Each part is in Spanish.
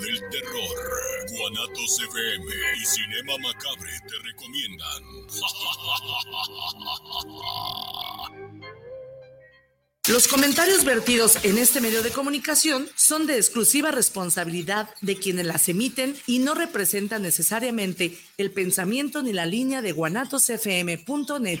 del terror. Guanatos FM y Cinema Macabre te recomiendan. Los comentarios vertidos en este medio de comunicación son de exclusiva responsabilidad de quienes las emiten y no representan necesariamente el pensamiento ni la línea de guanatosfm.net.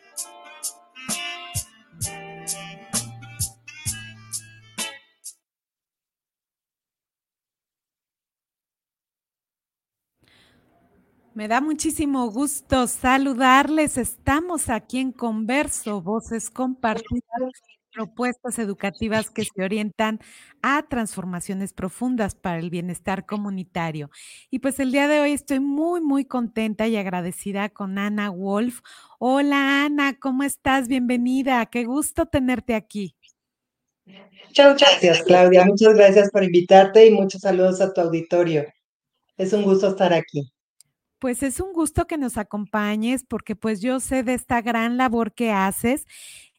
Me da muchísimo gusto saludarles. Estamos aquí en Converso, voces compartidas, propuestas educativas que se orientan a transformaciones profundas para el bienestar comunitario. Y pues el día de hoy estoy muy, muy contenta y agradecida con Ana Wolf. Hola Ana, ¿cómo estás? Bienvenida. Qué gusto tenerte aquí. Muchas gracias, Claudia. Muchas gracias por invitarte y muchos saludos a tu auditorio. Es un gusto estar aquí. Pues es un gusto que nos acompañes porque pues yo sé de esta gran labor que haces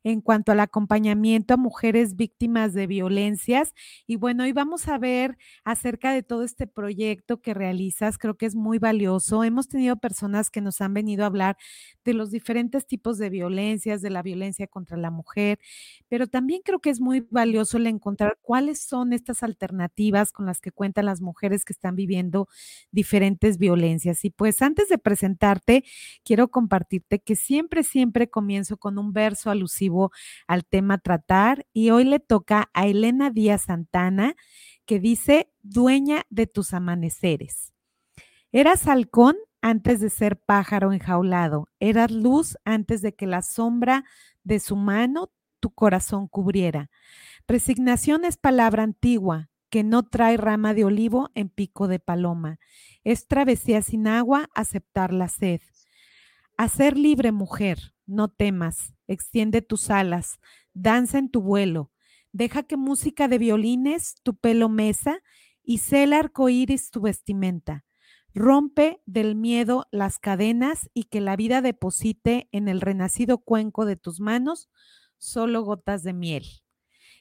en cuanto al acompañamiento a mujeres víctimas de violencias. Y bueno, hoy vamos a ver acerca de todo este proyecto que realizas. Creo que es muy valioso. Hemos tenido personas que nos han venido a hablar de los diferentes tipos de violencias, de la violencia contra la mujer, pero también creo que es muy valioso el encontrar cuáles son estas alternativas con las que cuentan las mujeres que están viviendo diferentes violencias. Y pues antes de presentarte, quiero compartirte que siempre, siempre comienzo con un verso alusivo al tema tratar y hoy le toca a Elena Díaz Santana que dice, dueña de tus amaneceres. Eras halcón antes de ser pájaro enjaulado, eras luz antes de que la sombra de su mano tu corazón cubriera. Resignación es palabra antigua que no trae rama de olivo en pico de paloma. Es travesía sin agua aceptar la sed. Hacer libre mujer, no temas, extiende tus alas, danza en tu vuelo, deja que música de violines tu pelo mesa y sé el arco iris tu vestimenta. Rompe del miedo las cadenas y que la vida deposite en el renacido cuenco de tus manos solo gotas de miel.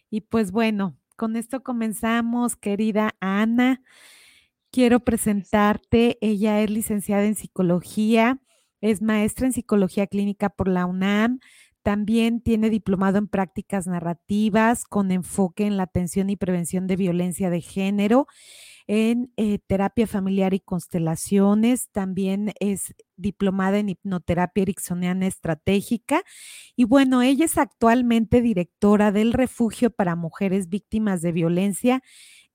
Y pues bueno, con esto comenzamos, querida Ana. Quiero presentarte. Ella es licenciada en psicología es maestra en psicología clínica por la UNAM. También tiene diplomado en prácticas narrativas con enfoque en la atención y prevención de violencia de género, en eh, terapia familiar y constelaciones. También es diplomada en hipnoterapia ericksoniana estratégica. Y bueno, ella es actualmente directora del refugio para mujeres víctimas de violencia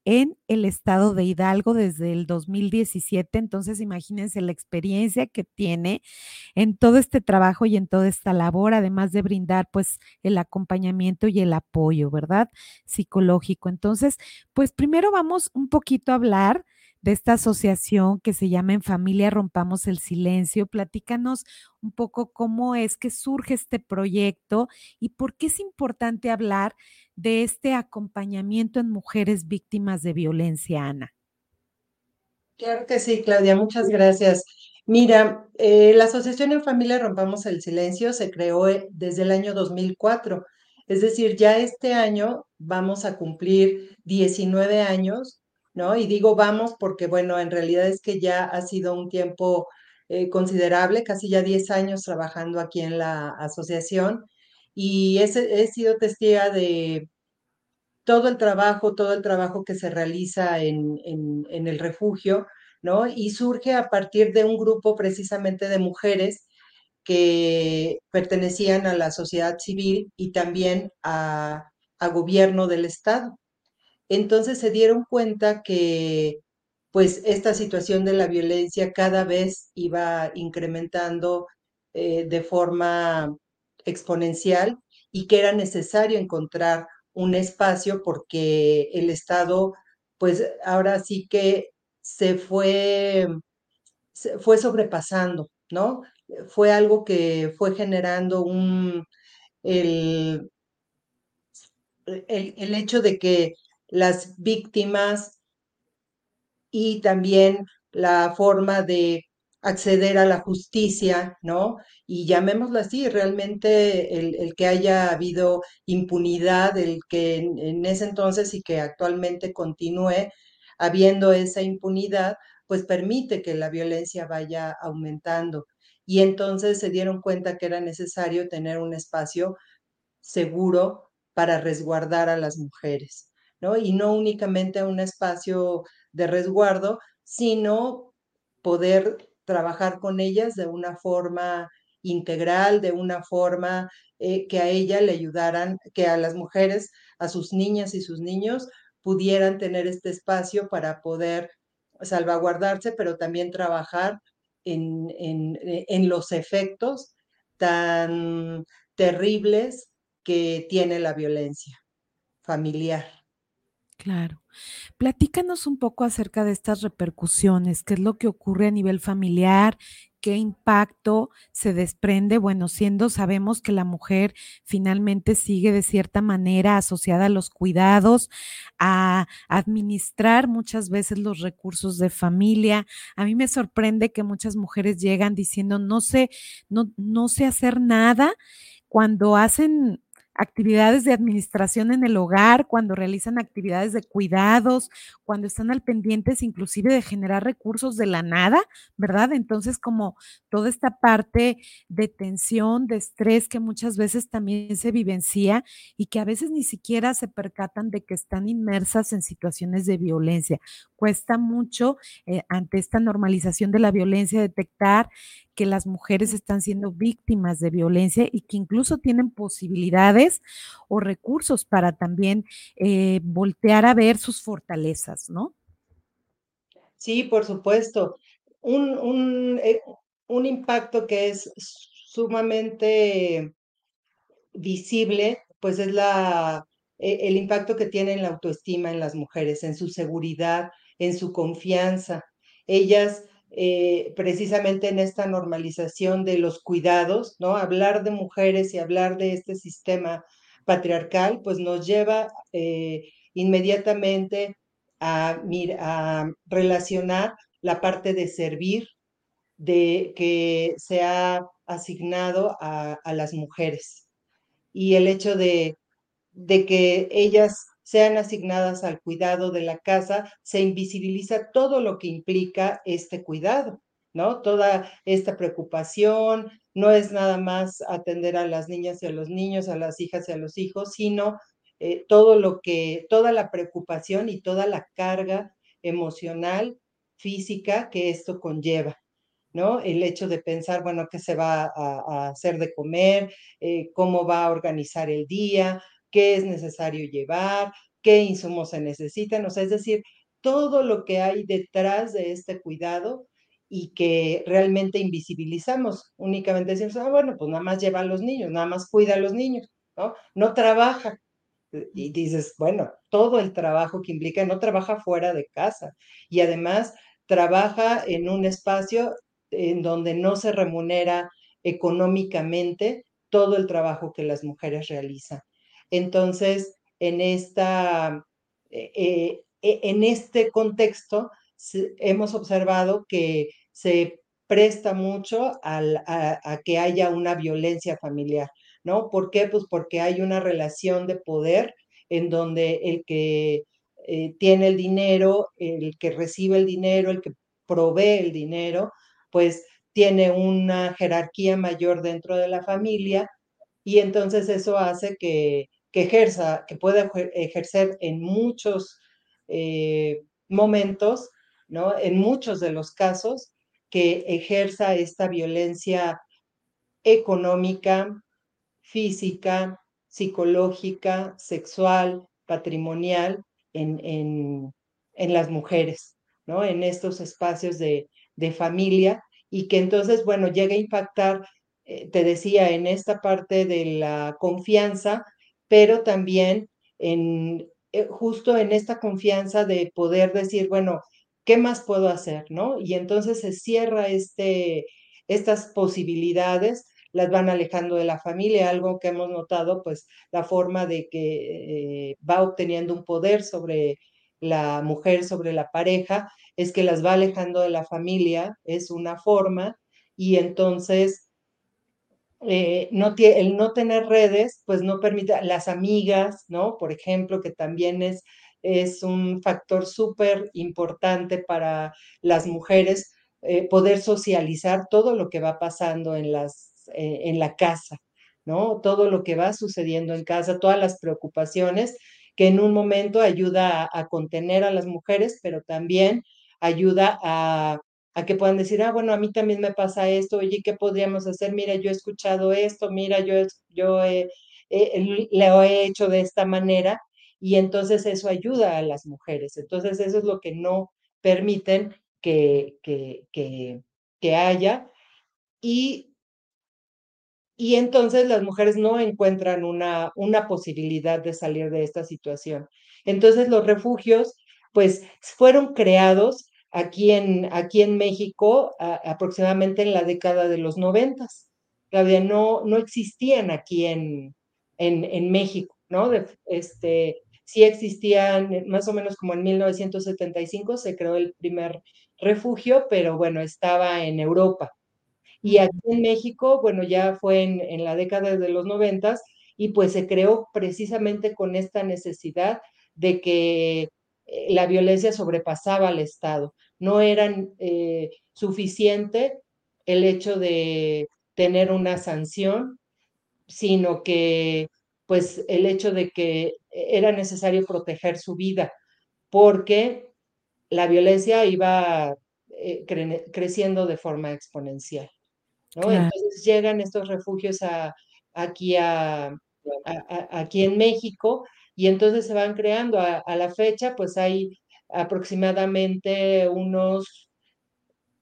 en el estado de Hidalgo desde el 2017. Entonces, imagínense la experiencia que tiene en todo este trabajo y en toda esta labor, además de brindar pues el acompañamiento y el apoyo, ¿verdad? Psicológico. Entonces, pues primero vamos un poquito a hablar de esta asociación que se llama En Familia Rompamos el Silencio. Platícanos un poco cómo es que surge este proyecto y por qué es importante hablar de este acompañamiento en mujeres víctimas de violencia, Ana. Claro que sí, Claudia, muchas gracias. Mira, eh, la Asociación en Familia Rompamos el Silencio se creó eh, desde el año 2004, es decir, ya este año vamos a cumplir 19 años, ¿no? Y digo vamos porque, bueno, en realidad es que ya ha sido un tiempo eh, considerable, casi ya 10 años trabajando aquí en la asociación y he, sido testiga de todo el trabajo, todo el trabajo que se realiza en, en, el refugio, ¿no? Y surge a partir de un grupo precisamente de mujeres que pertenecían a la sociedad civil y también a, a gobierno del Estado. Entonces se dieron cuenta que pues esta situación de la violencia cada vez iba incrementando eh, de forma exponencial y que era necesario encontrar un espacio porque el Estado, pues ahora sí que se fue, fue sobrepasando, ¿no? Fue algo que fue generando un, el, el, hecho de que las víctimas y también la forma de acceder a la justicia, ¿no? Y llamémoslo así, realmente el, que haya habido impunidad, el que en, ese entonces y que actualmente continúe habiendo esa impunidad, pues permite que la violencia vaya aumentando. Y entonces se dieron cuenta que era necesario tener un espacio seguro para resguardar a las mujeres, ¿no? Y no únicamente un espacio de resguardo, sino poder trabajar con ellas de una forma integral, de una forma eh, que a ella le ayudaran, que a las mujeres, a sus niñas y sus niños pudieran tener este espacio para poder salvaguardarse, pero también trabajar en, en los efectos tan terribles que tiene la violencia familiar. Claro. Platícanos un poco acerca de estas repercusiones, qué es lo que ocurre a nivel familiar, qué impacto se desprende, bueno, siendo sabemos que la mujer finalmente sigue de cierta manera asociada a los cuidados, a administrar muchas veces los recursos de familia. A mí me sorprende que muchas mujeres llegan diciendo, no sé, no, no sé hacer nada cuando hacen actividades de administración en el hogar, cuando realizan actividades de cuidados, cuando están al pendientes inclusive de generar recursos de la nada, ¿verdad? Entonces, como toda esta parte de tensión, de estrés que muchas veces también se vivencia y que a veces ni siquiera se percatan de que están inmersas en situaciones de violencia. Cuesta mucho eh, ante esta normalización de la violencia detectar que las mujeres están siendo víctimas de violencia y que incluso tienen posibilidades o recursos para también eh, voltear a ver sus fortalezas, ¿no? Sí, por supuesto. Un, un, eh, un impacto que es sumamente visible, pues es la, e, el impacto que tiene en la autoestima en las mujeres, en su seguridad, en su confianza. Ellas eh, precisamente en esta normalización de los cuidados, ¿no? Hablar de mujeres y hablar de este sistema patriarcal, pues nos lleva eh, inmediatamente a, relacionar la parte de servir de que se ha asignado a, a las mujeres y el hecho de, de que ellas sean asignadas al cuidado de la casa, se invisibiliza todo lo que implica este cuidado, ¿no? Toda esta preocupación, no es nada más atender a las niñas y a los niños, a las hijas y a los hijos, sino eh, todo lo que, toda la preocupación y toda la carga emocional, física que esto conlleva. ¿no? El hecho de pensar, bueno, qué se va a, hacer de comer, eh, cómo va a organizar el día, qué es necesario llevar, qué insumos se necesitan, o sea, es decir, todo lo que hay detrás de este cuidado y que realmente invisibilizamos. Únicamente decimos, ah, bueno, pues nada más lleva a los niños, nada más cuida a los niños, ¿no? No trabaja. Y dices, bueno, todo el trabajo que implica, no trabaja fuera de casa y además trabaja en un espacio en donde no se remunera económicamente todo el trabajo que las mujeres realizan. Entonces, en, esta, eh, eh, e, en este contexto, hemos observado que se presta mucho a, que haya una violencia familiar, ¿no? ¿Por qué? Pues porque hay una relación de poder en donde el que eh, tiene el dinero, el que recibe el dinero, el que provee el dinero, pues tiene una jerarquía mayor dentro de la familia y entonces eso hace que que ejerza, que pueda ejercer en muchos eh, momentos, ¿no? En muchos de los casos, que ejerza esta violencia económica, física, psicológica, sexual, patrimonial en, en, las mujeres, ¿no? En estos espacios de, de, familia y que entonces, bueno, llega a impactar, eh, te decía, en esta parte de la confianza, pero también en, eh, justo en esta confianza de poder decir, bueno, ¿qué más puedo hacer? ¿no? Y entonces se cierra este, estas posibilidades, las van alejando de la familia, algo que hemos notado, pues la forma de que eh, va obteniendo un poder sobre la mujer, sobre la pareja, es que las va alejando de la familia, es una forma, y entonces eh, no el no tener redes, pues no permite, las amigas, ¿no? Por ejemplo, que también es, es un factor súper importante para las mujeres, eh, poder socializar todo lo que va pasando en, las, eh, en la casa, ¿no? Todo lo que va sucediendo en casa, todas las preocupaciones, que en un momento ayuda a contener a las mujeres, pero también ayuda a a que puedan decir, ah, bueno, a mí también me pasa esto, oye, ¿qué podríamos hacer? Mira, yo he escuchado esto, mira, yo, yo lo he hecho de esta manera, y entonces eso ayuda a las mujeres. Entonces eso es lo que no permiten que, que, que, que haya. Y, y entonces las mujeres no encuentran una, una posibilidad de salir de esta situación. Entonces los refugios, pues, fueron creados aquí en, aquí en México aproximadamente en la década de los noventas. Todavía no, no existían aquí en, en, en México, ¿no? este, sí existían más o menos como en 1975 se creó el primer refugio, pero bueno, estaba en Europa. Y aquí en México, bueno, ya fue en, en la década de los noventas y pues se creó precisamente con esta necesidad de que eh, la violencia sobrepasaba al Estado no eran eh, suficiente el hecho de tener una sanción, sino que pues el hecho de que era necesario proteger su vida, porque la violencia iba eh, creciendo de forma exponencial. Entonces llegan estos refugios aquí, a, aquí en México y entonces se van creando. A, la fecha, pues hay aproximadamente unos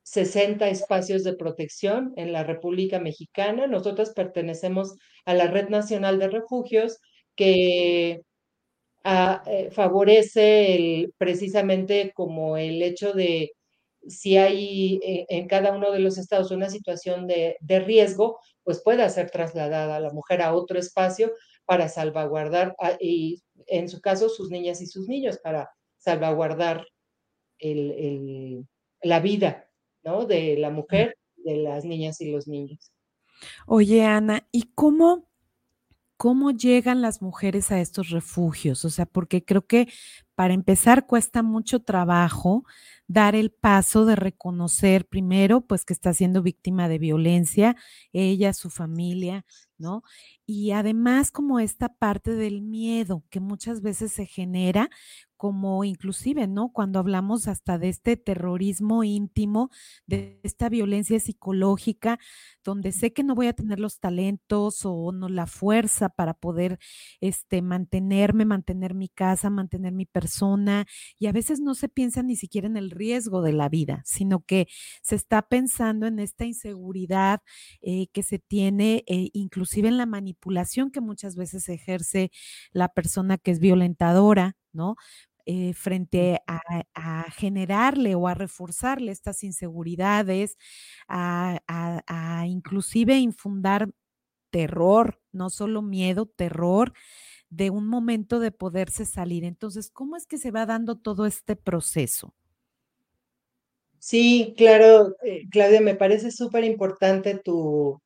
60 espacios de protección en la República Mexicana. Nosotros pertenecemos a la Red Nacional de Refugios que ah, eh, favorece el, precisamente como el hecho de si hay eh, en cada uno de los estados una situación de, de riesgo, pues pueda ser trasladada la mujer a otro espacio para salvaguardar y en su caso sus niñas y sus niños para salvaguardar la vida ¿no? de la mujer, de las niñas y los niños. Oye, Ana, ¿y cómo, cómo llegan las mujeres a estos refugios? O sea, porque creo que para empezar cuesta mucho trabajo dar el paso de reconocer primero, pues que está siendo víctima de violencia, ella, su familia, ¿no? Y además como esta parte del miedo que muchas veces se genera como inclusive, ¿no? Cuando hablamos hasta de este terrorismo íntimo, de esta violencia psicológica, donde sé que no voy a tener los talentos o no la fuerza para poder este, mantenerme, mantener mi casa, mantener mi persona, y a veces no se piensa ni siquiera en el riesgo de la vida, sino que se está pensando en esta inseguridad eh, que se tiene, eh, inclusive en la manipulación que muchas veces ejerce la persona que es violentadora, ¿no? Eh, frente a, generarle o a reforzarle estas inseguridades, a, a, inclusive infundar terror, no solo miedo, terror de un momento de poderse salir. Entonces, ¿cómo es que se va dando todo este proceso? Sí, claro, eh, Claudia, me parece súper importante tu,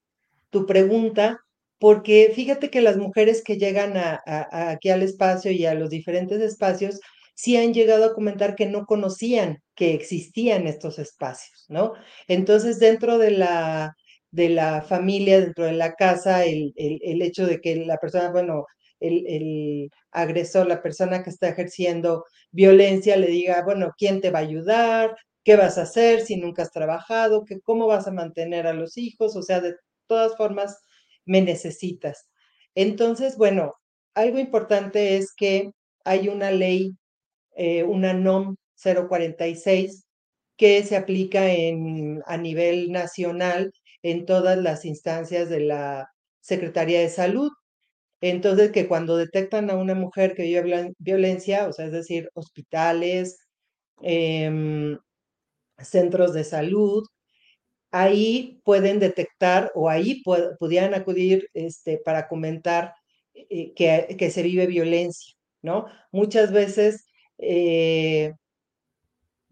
tu pregunta, porque fíjate que las mujeres que llegan a, aquí al espacio y a los diferentes espacios, sí han llegado a comentar que no conocían que existían estos espacios, ¿no? Entonces, dentro de la, de la familia, dentro de la casa, el, el, hecho de que la persona, bueno, el, el, agresor, la persona que está ejerciendo violencia, le diga, bueno, ¿quién te va a ayudar? ¿Qué vas a hacer si nunca has trabajado? ¿Qué, ¿Cómo vas a mantener a los hijos? O sea, de todas formas, me necesitas. Entonces, bueno, algo importante es que hay una ley eh, una NOM 046 que se aplica en, a nivel nacional en todas las instancias de la Secretaría de Salud. Entonces, que cuando detectan a una mujer que vive violencia, o sea, es decir, hospitales, em, centros de salud, ahí pueden detectar o ahí pudieran acudir este, para comentar eh, que, que, se vive violencia, ¿no? Muchas veces eh,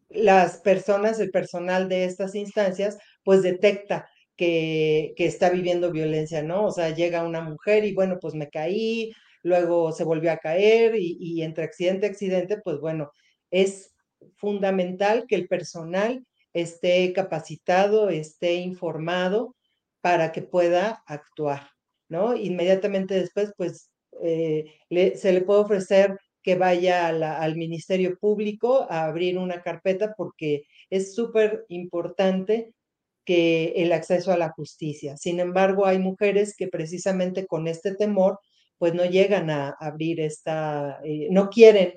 las personas, el personal de estas instancias, pues detecta que, que, está viviendo violencia, ¿no? O sea, llega una mujer y bueno, pues me caí, luego se volvió a caer y, y entre accidente y accidente, pues bueno, es fundamental que el personal esté capacitado, esté informado para que pueda actuar, ¿no? Inmediatamente después, pues, eh, se le puede ofrecer que vaya al Ministerio Público a abrir una carpeta porque es súper importante que el acceso a la justicia. Sin embargo, hay mujeres que precisamente con este temor, pues no llegan a abrir esta, eh, no quieren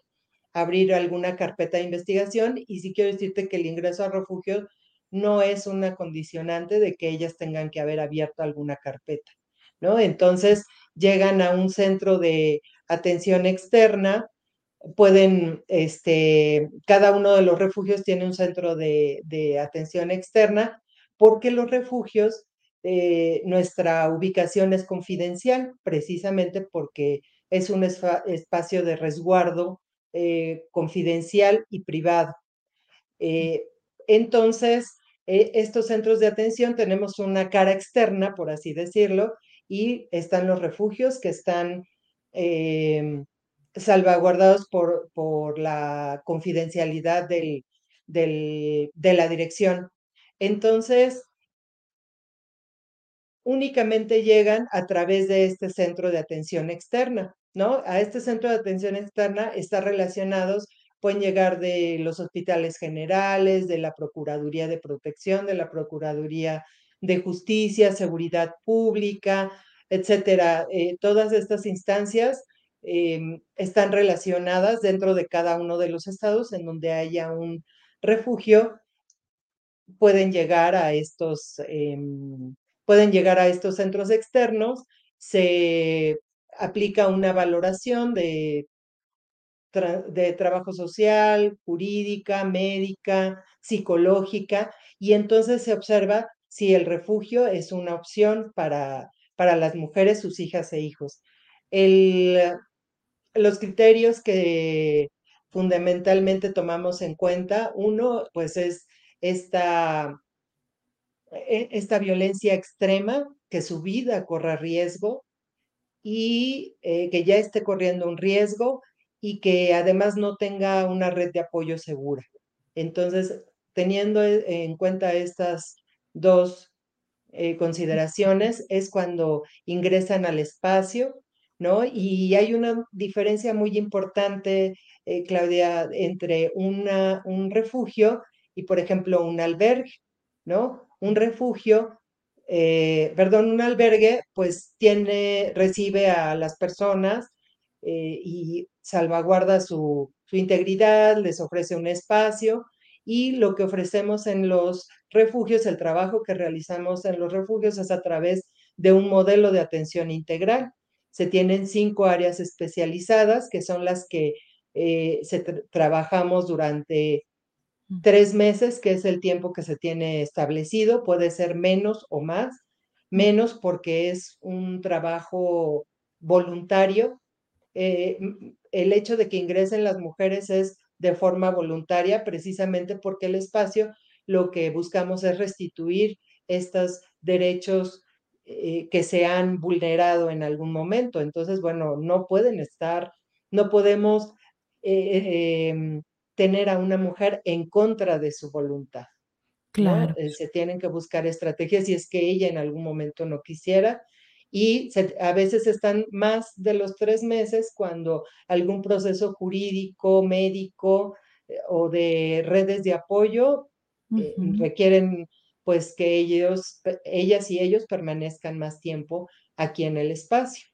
abrir alguna carpeta de investigación y sí quiero decirte que el ingreso a refugio no es una condicionante de que ellas tengan que haber abierto alguna carpeta, ¿no? Entonces llegan a un centro de atención externa, pueden, este, cada uno de los refugios tiene un centro de, de atención externa, porque los refugios, eh, nuestra ubicación es confidencial, precisamente porque es un espacio de resguardo eh, confidencial y privado. Eh, entonces, eh, estos centros de atención tenemos una cara externa, por así decirlo, y están los refugios que están salvaguardados por, por, la confidencialidad del, del, de la dirección. Entonces, únicamente llegan a través de este centro de atención externa. ¿no? A este centro de atención externa está relacionados, pueden llegar de los hospitales generales, de la Procuraduría de Protección, de la Procuraduría de Justicia, Seguridad Pública, etcétera. Eh, todas estas instancias em, están relacionadas dentro de cada uno de los estados en donde haya un refugio, pueden llegar a estos, em, pueden llegar a estos centros externos, se aplica una valoración de, de trabajo social, jurídica, médica, psicológica, y entonces se observa si el refugio es una opción para, para las mujeres, sus hijas e hijos. El, los criterios que fundamentalmente tomamos en cuenta, uno, pues es esta, e, esta violencia extrema, que su vida corra riesgo, y eh, que ya esté corriendo un riesgo y que además no tenga una red de apoyo segura. Entonces, teniendo e, en cuenta estas dos eh, consideraciones, es cuando ingresan al espacio, ¿no? Y hay una diferencia muy importante, eh, Claudia, entre un refugio y, por ejemplo, un albergue, ¿no? Un refugio eh, perdón, un albergue, pues tiene, recibe a las personas eh, y salvaguarda su, su integridad, les ofrece un espacio y lo que ofrecemos en los refugios, el trabajo que realizamos en los refugios es a través de un modelo de atención integral. Se tienen cinco áreas especializadas que son las que eh, se trabajamos durante tres meses, que es el tiempo que se tiene establecido, puede ser menos o más, menos porque es un trabajo voluntario. Eh, el hecho de que ingresen las mujeres es de forma voluntaria, precisamente porque el espacio lo que buscamos es restituir estos derechos eh, que se han vulnerado en algún momento. Entonces, bueno, no pueden estar, no podemos eh, em, tener a una mujer en contra de su voluntad. Claro. Eh, se tienen que buscar estrategias si es que ella en algún momento no quisiera. Y a veces están más de los tres meses cuando algún proceso jurídico, médico eh, o de redes de apoyo eh, requieren pues que ellos, ellas y ellos permanezcan más tiempo aquí en el espacio.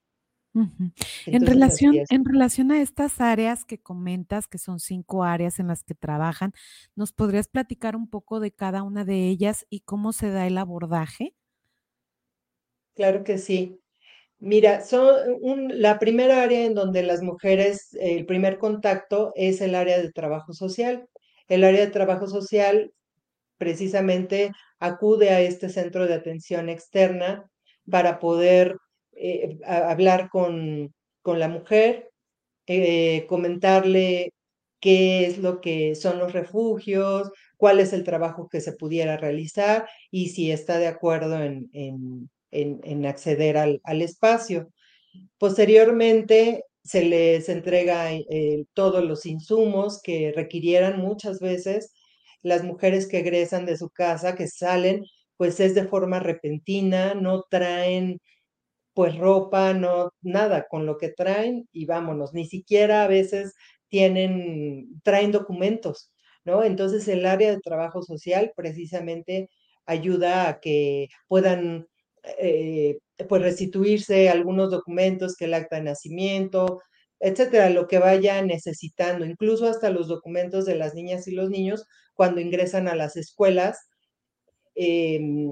En relación, en relación a estas áreas que comentas, que son cinco áreas en las que trabajan, ¿nos podrías platicar un poco de cada una de ellas y cómo se da el abordaje? Claro que sí. Mira, son la primera área en donde las mujeres, el primer contacto es el área de trabajo social. El área de trabajo social precisamente acude a este centro de atención externa para poder eh, hablar con, con, la mujer, eh, comentarle qué es lo que son los refugios, cuál es el trabajo que se pudiera realizar y si está de acuerdo en, en, en, acceder al, al, espacio. Posteriormente se les entrega eh, todos los insumos que requirieran muchas veces las mujeres que egresan de su casa, que salen, pues es de forma repentina, no traen pues ropa, no nada, con lo que traen y vámonos, ni siquiera a veces tienen, traen documentos, ¿no? Entonces el área de trabajo social precisamente ayuda a que puedan eh, pues restituirse algunos documentos que el acta de nacimiento, etcétera, lo que vaya necesitando, incluso hasta los documentos de las niñas y los niños cuando ingresan a las escuelas. Em,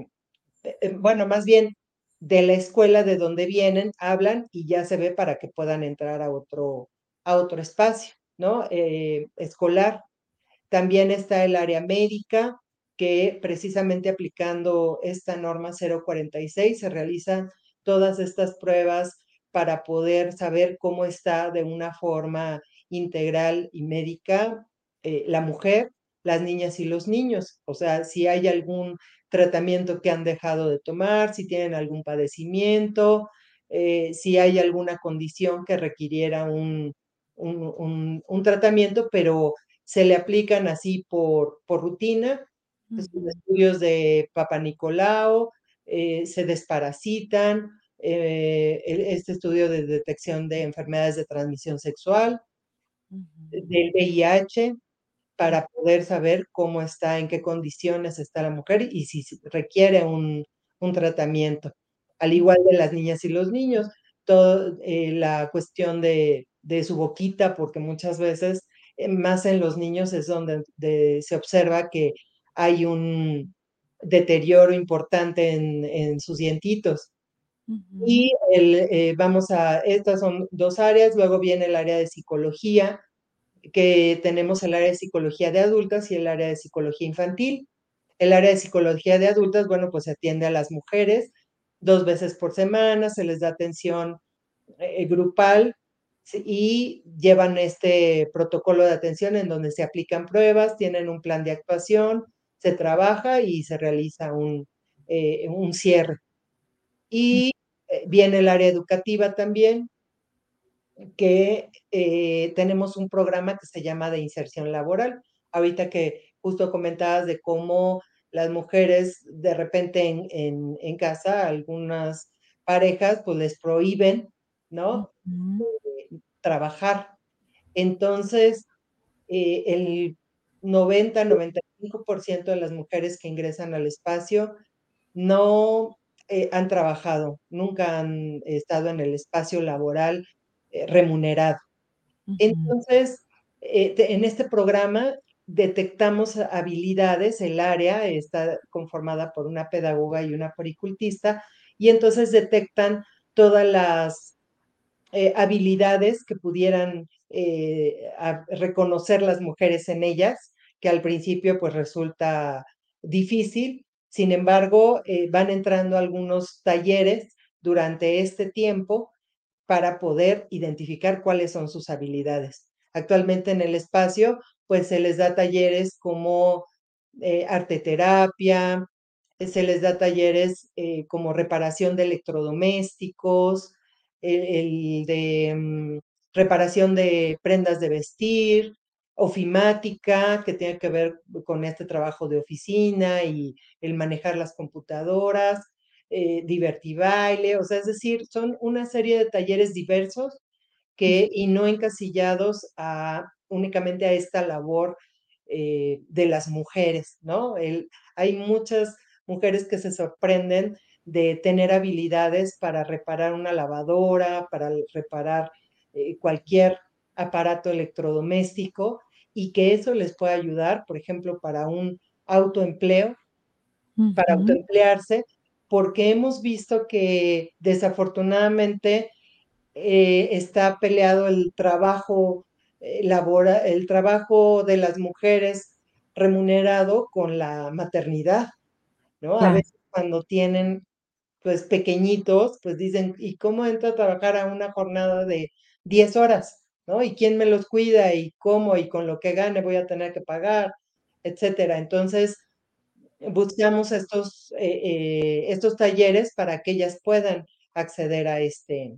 eh, bueno, más bien de la escuela de donde vienen, hablan y ya se ve para que puedan entrar a otro, a otro espacio, ¿no? Eh, escolar. También está el área médica, que precisamente aplicando esta norma 046 se realizan todas estas pruebas para poder saber cómo está de una forma integral y médica eh, la mujer, las niñas y los niños. O sea, si hay algún tratamiento que han dejado de tomar, si tienen algún padecimiento, eh, si hay alguna condición que requiriera un, un, un, tratamiento, pero se le aplican así por, por rutina estudios de Papa Nicolau, eh, se desparasitan, eh, este estudio de detección de enfermedades de transmisión sexual, del VIH, para poder saber cómo está, en qué condiciones está la mujer y si requiere un, un tratamiento. Al igual de las niñas y los niños, toda eh, la cuestión de, de, su boquita, porque muchas veces, más en los niños, es donde se observa que hay un deterioro importante en, sus dientitos. Y el, eh, vamos a, estas son dos áreas, luego viene el área de psicología, que tenemos el área de psicología de adultas y el área de psicología infantil. El área de psicología de adultas, bueno, pues se atiende a las mujeres dos veces por semana, se les da atención eh, grupal y llevan este protocolo de atención en donde se aplican pruebas, tienen un plan de actuación, se trabaja y se realiza un, eh, un cierre. Y eh, viene el área educativa también, que eh, tenemos un programa que se llama de inserción laboral. Ahorita que justo comentabas de cómo las mujeres de repente en, en, casa, algunas parejas, pues les prohíben, ¿no? trabajar. Entonces, el 90, 95% de las mujeres que ingresan al espacio no eh, han trabajado, nunca han estado en el espacio laboral eh, remunerado. Entonces, eh, en este programa detectamos habilidades, el área está conformada por una pedagoga y una poricultista, y entonces detectan todas las habilidades que pudieran reconocer las mujeres en ellas que al principio pues resulta difícil. Sin embargo, eh, van entrando algunos talleres durante este tiempo para poder identificar cuáles son sus habilidades. Actualmente en el espacio, pues se les da talleres como eh, arteterapia, eh, se les da talleres como reparación de electrodomésticos, el, de mm, reparación de prendas de vestir, ofimática, que tiene que ver con este trabajo de oficina y el manejar las computadoras, eh, divertibaile, o sea, es decir, son una serie de talleres diversos que, y no encasillados a, únicamente a esta labor eh, de las mujeres, ¿no? hay muchas mujeres que se sorprenden de tener habilidades para reparar una lavadora, para reparar eh, cualquier aparato electrodoméstico y que eso les pueda ayudar, por ejemplo, para un autoempleo, para autoemplearse, porque hemos visto que desafortunadamente eh, está peleado el trabajo eh, labora, el trabajo de las mujeres remunerado con la maternidad, ¿no? A veces cuando tienen, pues, pequeñitos, pues dicen, ¿y cómo entro a trabajar a una jornada de 10 horas? ¿No? ¿Y quién me los cuida? ¿Y cómo? ¿Y con lo que gane voy a tener que pagar? Etcétera. Entonces, buscamos estos, eh, eh, estos talleres para que ellas puedan acceder a este,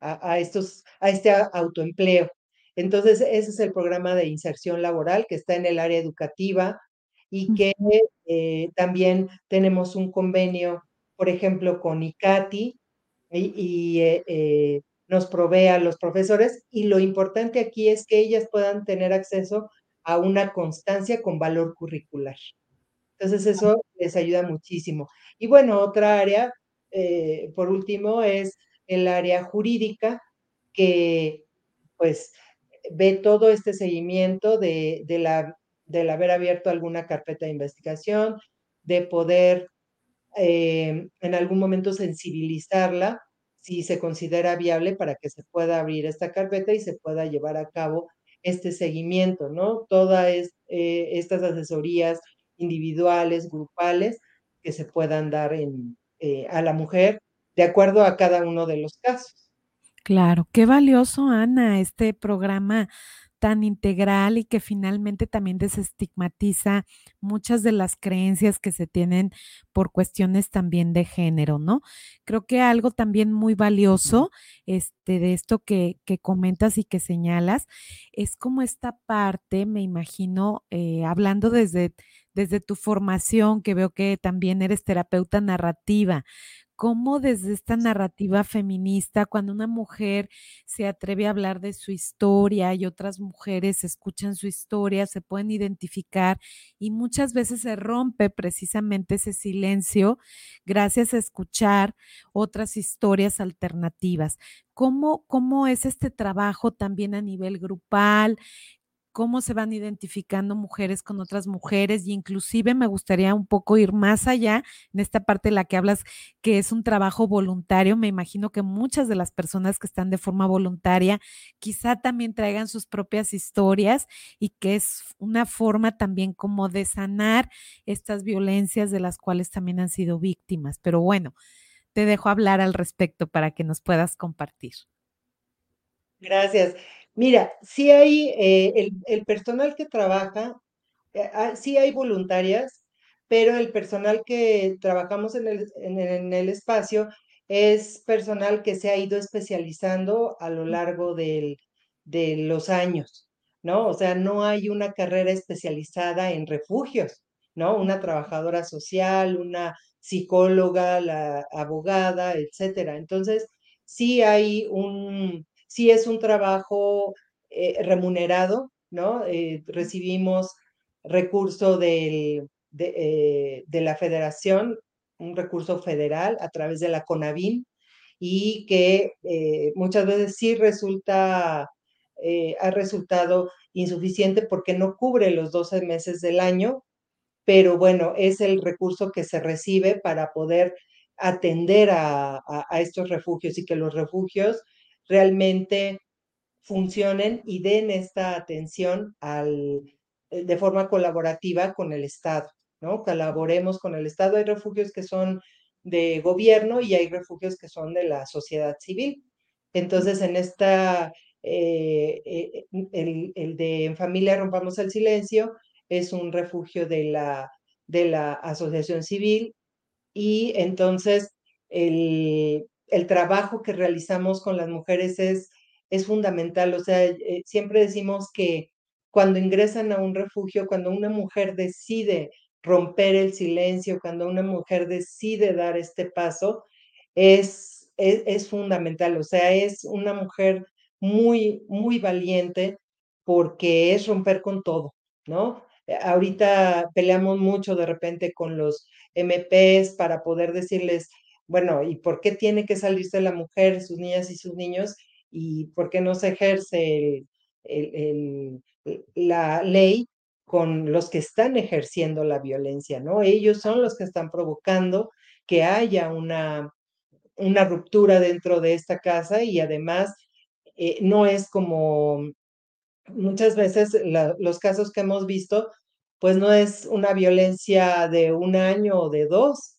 a, estos, a este autoempleo. Entonces, ese es el programa de inserción laboral que está en el área educativa y que eh, también tenemos un convenio, por ejemplo, con ICATI y, nos provee a los profesores y lo importante aquí es que ellas puedan tener acceso a una constancia con valor curricular. Entonces eso les ayuda muchísimo. Y bueno, otra área, eh, por último, es el área jurídica, que pues ve todo este seguimiento de, de la, haber abierto alguna carpeta de investigación, de poder eh, en algún momento sensibilizarla si se considera viable para que se pueda abrir esta carpeta y se pueda llevar a cabo este seguimiento, ¿no? Todas eh, estas asesorías individuales, grupales, que se puedan dar eh, a la mujer de acuerdo a cada uno de los casos. Claro, qué valioso, Ana, este programa tan integral y que finalmente también desestigmatiza muchas de las creencias que se tienen por cuestiones también de género, ¿no? Creo que algo también muy valioso este, de esto que, que comentas y que señalas es como esta parte, me imagino, eh, hablando desde, desde tu formación, que veo que también eres terapeuta narrativa, cómo desde esta narrativa feminista, cuando una mujer se atreve a hablar de su historia y otras mujeres escuchan su historia, se pueden identificar y muchas veces se rompe precisamente ese silencio gracias a escuchar otras historias alternativas. ¿Cómo, cómo es este trabajo también a nivel grupal? Cómo se van identificando mujeres con otras mujeres y inclusive me gustaría un poco ir más allá en esta parte de la que hablas que es un trabajo voluntario. Me imagino que muchas de las personas que están de forma voluntaria quizá también traigan sus propias historias y que es una forma también como de sanar estas violencias de las cuales también han sido víctimas. Pero bueno, te dejo hablar al respecto para que nos puedas compartir. Gracias. Mira, sí hay eh, el, personal que trabaja, eh, ah, sí hay voluntarias, pero el personal que trabajamos en el, en, el espacio es personal que se ha ido especializando a lo largo de los años, ¿no? O sea, no hay una carrera especializada en refugios, ¿no? Una trabajadora social, una psicóloga, la abogada, etcétera. Entonces, sí hay un, sí es un trabajo eh, remunerado, ¿no? Eh, recibimos recurso de, eh, la federación, un recurso federal a través de la CONAVIN y que muchas veces sí resulta, ha resultado insuficiente porque no cubre los 12 meses del año, pero bueno, es el recurso que se recibe para poder atender a estos refugios y que los refugios realmente funcionen y den esta atención al, eh, de forma colaborativa con el Estado, ¿no? Colaboremos con el Estado. Hay refugios que son de gobierno y hay refugios que son de la sociedad civil. Entonces, en esta, eh, eh, el, el, de En Familia Rompamos el Silencio es un refugio de la, de la asociación civil y entonces el, el trabajo que realizamos con las mujeres es, es fundamental. O sea, eh, siempre decimos que cuando ingresan a un refugio, cuando una mujer decide romper el silencio, cuando una mujer decide dar este paso, es, es, es fundamental. O sea, es una mujer muy, muy valiente porque es romper con todo, ¿no? Eh, ahorita peleamos mucho de repente con los MPs para poder decirles, bueno, ¿y por qué tiene que salirse la mujer, sus niñas y sus niños? ¿Y por qué no se ejerce la ley con los que están ejerciendo la violencia, ¿no? Ellos son los que están provocando que haya una, ruptura dentro de esta casa y además eh, no es como muchas veces los casos que hemos visto pues no es una violencia de un año o de dos,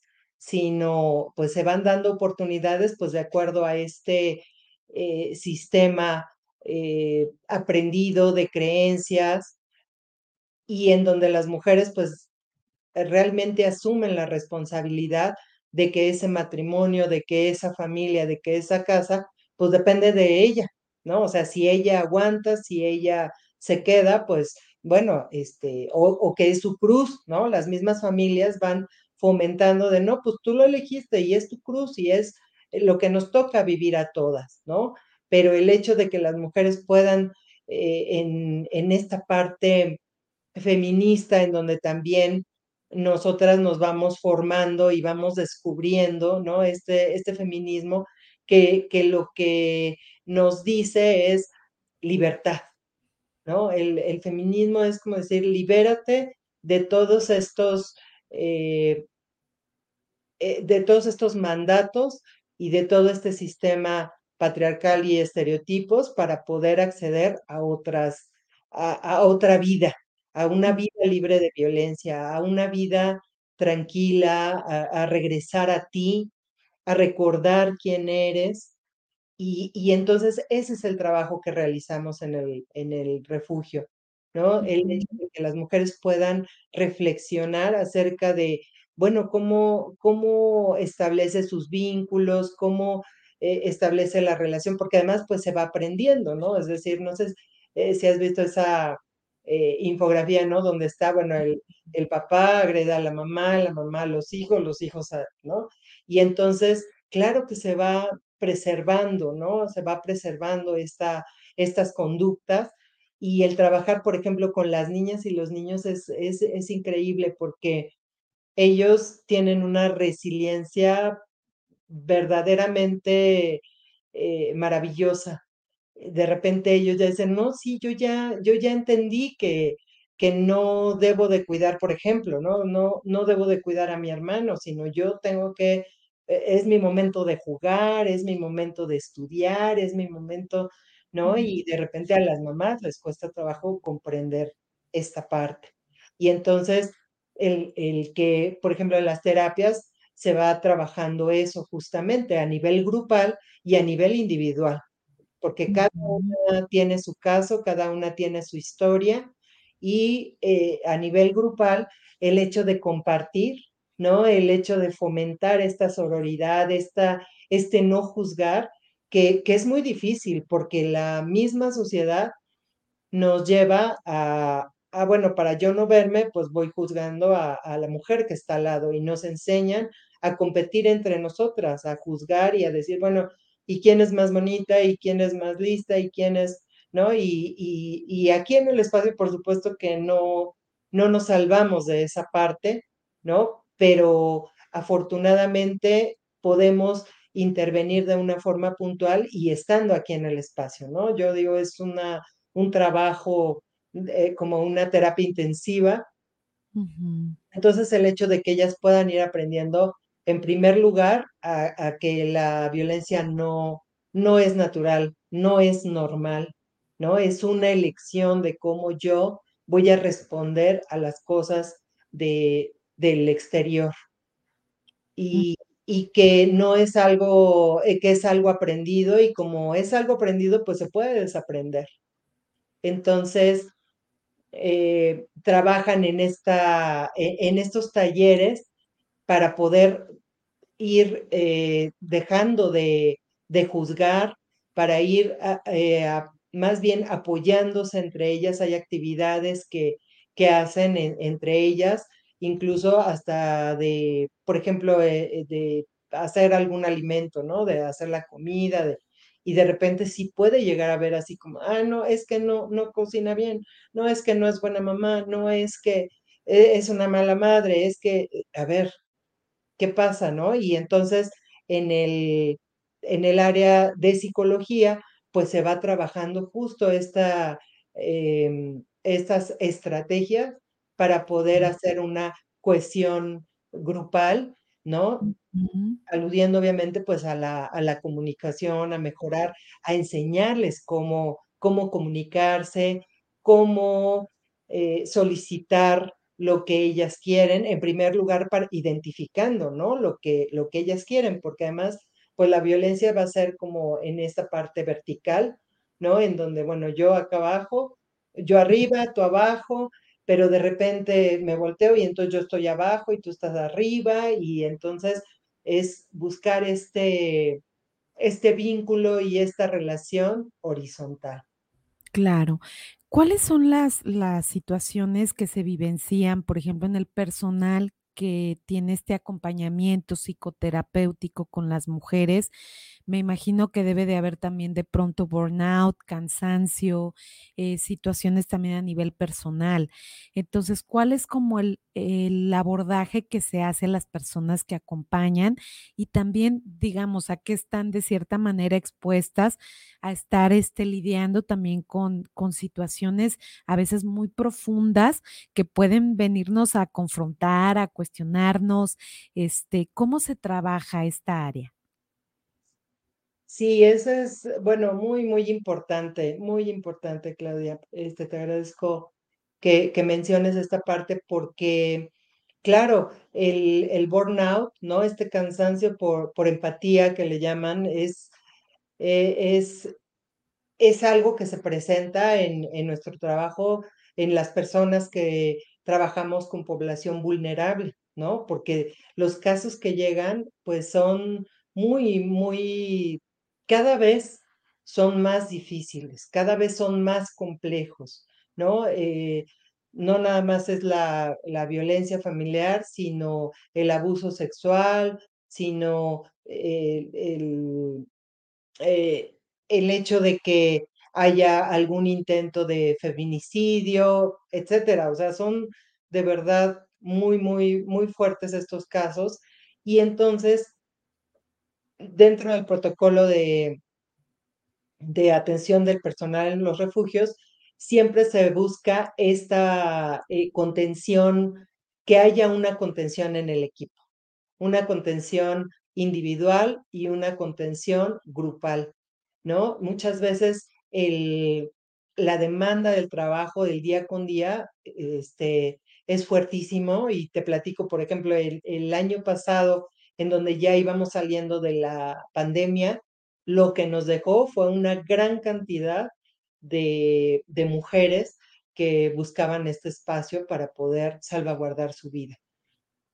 sino pues se van dando oportunidades pues de acuerdo a este eh, sistema eh, aprendido de creencias y en donde las mujeres pues realmente asumen la responsabilidad de que ese matrimonio, de que esa familia, de que esa casa, pues depende de ella, ¿no? O sea, si ella aguanta, si ella se queda, pues bueno, este, o, o que es su cruz, ¿no? Las mismas familias van fomentando de, no, pues tú lo elegiste y es tu cruz y es lo que nos toca vivir a todas, ¿no? Pero el hecho de que las mujeres puedan eh, en, en esta parte feminista, en donde también nosotras nos vamos formando y vamos descubriendo, ¿no? Este, este feminismo que, que lo que nos dice es libertad, ¿no? El, el feminismo es como decir, libérate de todos estos, eh, eh, de todos estos mandatos y de todo este sistema patriarcal y estereotipos para poder acceder a otras, a, a otra vida, a una vida libre de violencia, a una vida tranquila, a, a regresar a ti, a recordar quién eres. Y, y, entonces ese es el trabajo que realizamos en el, en el refugio, ¿no? El hecho de que las mujeres puedan reflexionar acerca de, bueno, cómo, cómo establece sus vínculos, cómo eh, establece la relación, porque además pues se va aprendiendo, ¿no? Es decir, no sé eh, si has visto esa eh, infografía, ¿no? Donde está, bueno, el, el, papá agreda a la mamá, la mamá a los hijos, los hijos, a, ¿no? Y entonces, claro que se va preservando, ¿no? Se va preservando esta, estas conductas y el trabajar, por ejemplo, con las niñas y los niños es, es, es increíble porque ellos tienen una resiliencia verdaderamente eh, maravillosa de repente ellos ya dicen, no, sí, yo ya, yo ya entendí que, que no debo de cuidar, por ejemplo, ¿no? No, no debo de cuidar a mi hermano, sino yo tengo que, e, es mi momento de jugar, es mi momento de estudiar, es mi momento, ¿no? Y de repente a las mamás les cuesta trabajo comprender esta parte. Y entonces, el, el que, por ejemplo, en las terapias se va trabajando eso justamente a nivel grupal y a nivel individual porque cada una tiene su caso, cada una tiene su historia y eh, a nivel grupal el hecho de compartir, ¿no? El hecho de fomentar esta sororidad, esta, este no juzgar, que, que es muy difícil porque la misma sociedad nos lleva a, a, bueno, para yo no verme, pues voy juzgando a, a la mujer que está al lado y nos enseñan a competir entre nosotras, a juzgar y a decir, bueno, y quién es más bonita y quién es más lista y quién es, ¿no? Y, y, y aquí en el espacio, por supuesto que no, no nos salvamos de esa parte, ¿no? Pero afortunadamente podemos intervenir de una forma puntual y estando aquí en el espacio, ¿no? Yo digo, es una, un trabajo eh, como una terapia intensiva. Uh -huh. Entonces, el hecho de que ellas puedan ir aprendiendo en primer lugar, a, a, que la violencia no, no es natural, no es normal, ¿no? Es una elección de cómo yo voy a responder a las cosas de, del exterior. Y, y, que no es algo, eh, que es algo aprendido y como es algo aprendido, pues se puede desaprender. Entonces, eh, trabajan en, esta, en estos talleres para poder ir eh, dejando de, de, juzgar, para ir más bien apoyándose entre ellas. Hay actividades que, que hacen en, entre ellas, incluso hasta de, por ejemplo, eh, de hacer algún alimento, ¿no? De hacer la comida, de, y de repente sí puede llegar a ver así como, ah, no, es que no, no cocina bien, no es que no es buena mamá, no es que es una mala madre, es que, a ver, qué pasa, ¿no? Y entonces en el, en el área de psicología, pues se va trabajando justo esta, eh, estas estrategias para poder hacer una cohesión grupal, ¿no? Uh -huh. Aludiendo obviamente pues a la, a la, comunicación, a mejorar, a enseñarles cómo, cómo comunicarse, cómo eh, solicitar lo que ellas quieren, en primer lugar, para, identificando, ¿no? Lo que, lo que ellas quieren, porque además, pues la violencia va a ser como en esta parte vertical, ¿no? En donde, bueno, yo acá abajo, yo arriba, tú abajo, pero de repente me volteo y entonces yo estoy abajo y tú estás arriba y entonces es buscar este, este vínculo y esta relación horizontal. Claro. ¿Cuáles son las, las situaciones que se vivencian, por ejemplo, en el personal que tiene este acompañamiento psicoterapéutico con las mujeres? Me imagino que debe de haber también de pronto burnout, cansancio, eh, situaciones también a nivel personal. Entonces, ¿cuál es como el, el abordaje que se hace a las personas que acompañan y también, digamos, a qué están de cierta manera expuestas a estar este, lidiando también con, con situaciones a veces muy profundas que pueden venirnos a confrontar, a cuestionarnos, este, cómo se trabaja esta área? Sí, eso es, bueno, muy, muy importante, muy importante, Claudia. Este, te agradezco que, que menciones esta parte porque, claro, el, el burnout, ¿no? Este cansancio por, por empatía que le llaman, es, eh, es, es algo que se presenta en, en nuestro trabajo, en las personas que trabajamos con población vulnerable, ¿no? Porque los casos que llegan, pues son muy, muy cada vez son más difíciles, cada vez son más complejos, ¿no? Eh, no nada más es la, la, violencia familiar, sino el abuso sexual, sino eh, el, eh, el hecho de que haya algún intento de feminicidio, etcétera. O sea, son de verdad muy, muy, muy fuertes estos casos. Y entonces dentro del protocolo de, de atención del personal en los refugios, siempre se busca esta eh, contención, que haya una contención en el equipo, una contención individual y una contención grupal, ¿no? Muchas veces la demanda del trabajo del día con día este, es fuertísimo y te platico, por ejemplo, el, el año pasado en donde ya íbamos saliendo de la pandemia, lo que nos dejó fue una gran cantidad de, de mujeres que buscaban este espacio para poder salvaguardar su vida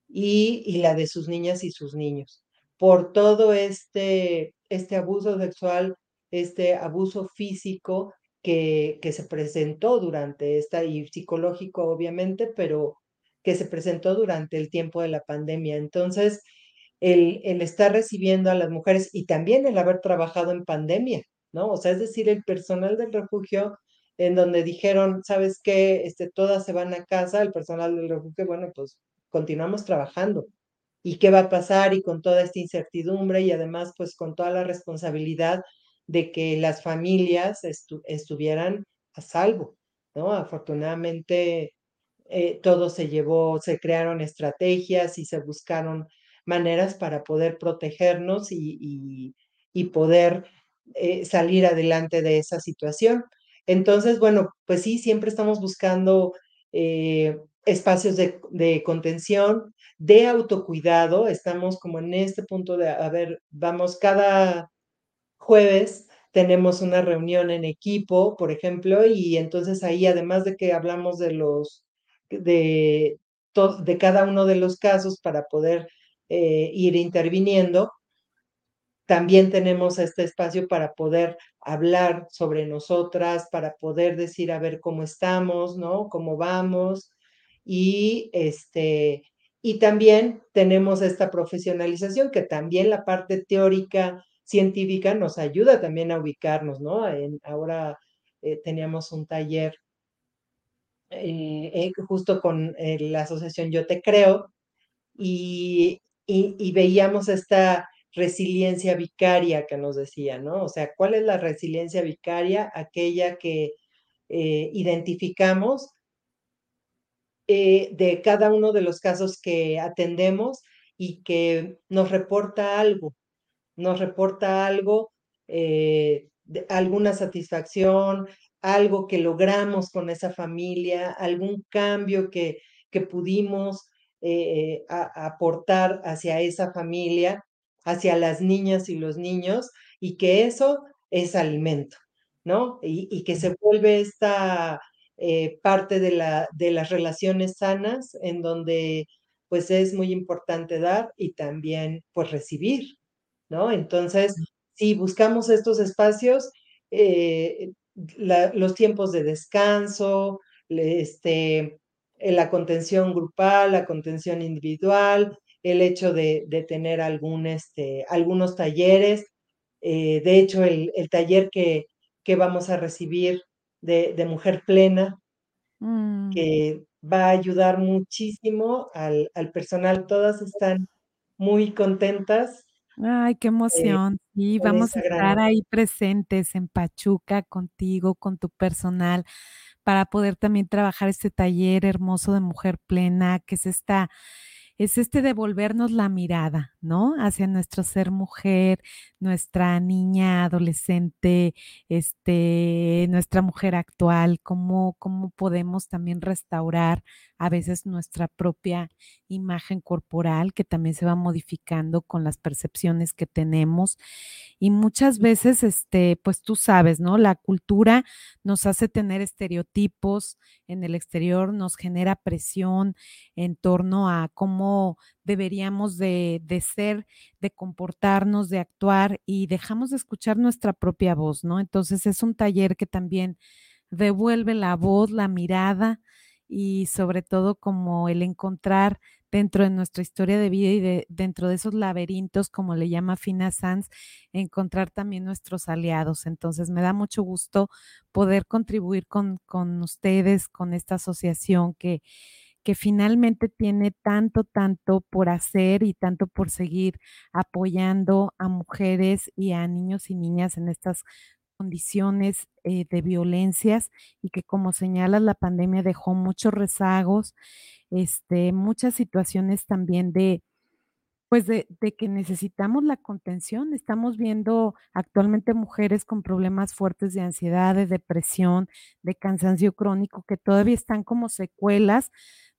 y, y, la de sus niñas y sus niños. Por todo este, este abuso sexual, este abuso físico que, que se presentó durante esta, y psicológico obviamente, pero que se presentó durante el tiempo de la pandemia. Entonces, el, el, estar recibiendo a las mujeres y también el haber trabajado en pandemia, ¿no? O sea, es decir, el personal del refugio en donde dijeron, ¿sabes qué? Este, todas se van a casa, el personal del refugio, bueno, pues continuamos trabajando. ¿Y qué va a pasar? Y con toda esta incertidumbre y además, pues con toda la responsabilidad de que las familias estu estuvieran a salvo, ¿no? Afortunadamente, eh, todo se llevó, se crearon estrategias y se buscaron maneras para poder protegernos y, y, y poder eh, salir adelante de esa situación. Entonces, bueno, pues sí, siempre estamos buscando eh, espacios de, de, contención, de autocuidado. Estamos como en este punto de, a ver, vamos cada jueves tenemos una reunión en equipo, por ejemplo, y entonces ahí, además de que hablamos de los, de, de cada uno de los casos para poder eh, ir interviniendo. También tenemos este espacio para poder hablar sobre nosotras, para poder decir a ver cómo estamos, ¿no? Cómo vamos. Y este y también tenemos esta profesionalización que también la parte teórica científica nos ayuda también a ubicarnos, ¿no? En, ahora eh, teníamos un taller eh, eh, justo con la asociación Yo Te Creo y y, veíamos esta resiliencia vicaria que nos decía, ¿no? O sea, ¿cuál es la resiliencia vicaria? Aquella que identificamos de cada uno de los casos que atendemos y que nos reporta algo, nos reporta algo, eh, de, alguna satisfacción, algo que logramos con esa familia, algún cambio que, que pudimos eh, aportar hacia esa familia, hacia las niñas y los niños, y que eso es alimento, ¿no? Y, que se vuelve esta eh, parte de, la, de las relaciones sanas en donde pues es muy importante dar y también pues recibir, ¿no? Entonces, si buscamos estos espacios, eh, los tiempos de descanso, este, la contención grupal, la contención individual, el hecho de, tener algún, este, algunos talleres. Eh, de hecho, el, taller que, que, vamos a recibir de, mujer plena, mm. que va a ayudar muchísimo al, personal. Todas están muy contentas. Ay, qué emoción. sí, vamos a estar ahí presentes en Pachuca contigo, con tu personal, para poder también trabajar este taller hermoso de mujer plena, que es esta es este devolvernos la mirada, ¿no? Hacia nuestro ser mujer, nuestra niña adolescente, este, nuestra mujer actual, cómo, cómo podemos también restaurar a veces nuestra propia imagen corporal que también se va modificando con las percepciones que tenemos y muchas veces este pues tú sabes, ¿no? La cultura nos hace tener estereotipos en el exterior, nos genera presión en torno a cómo deberíamos de, de ser, de comportarnos, de actuar y dejamos de escuchar nuestra propia voz, ¿no? Entonces es un taller que también devuelve la voz, la mirada, y sobre todo como el encontrar dentro de nuestra historia de vida y de, dentro de esos laberintos, como le llama Fina Sanz, encontrar también nuestros aliados. Entonces, me da mucho gusto poder contribuir con, con ustedes, con esta asociación que, que finalmente tiene tanto, tanto por hacer y tanto por seguir apoyando a mujeres y a niños y niñas en estas condiciones eh, de violencias y que como señalas la pandemia dejó muchos rezagos, este, muchas situaciones también de, pues de, que necesitamos la contención. Estamos viendo actualmente mujeres con problemas fuertes de ansiedad, de depresión, de cansancio crónico, que todavía están como secuelas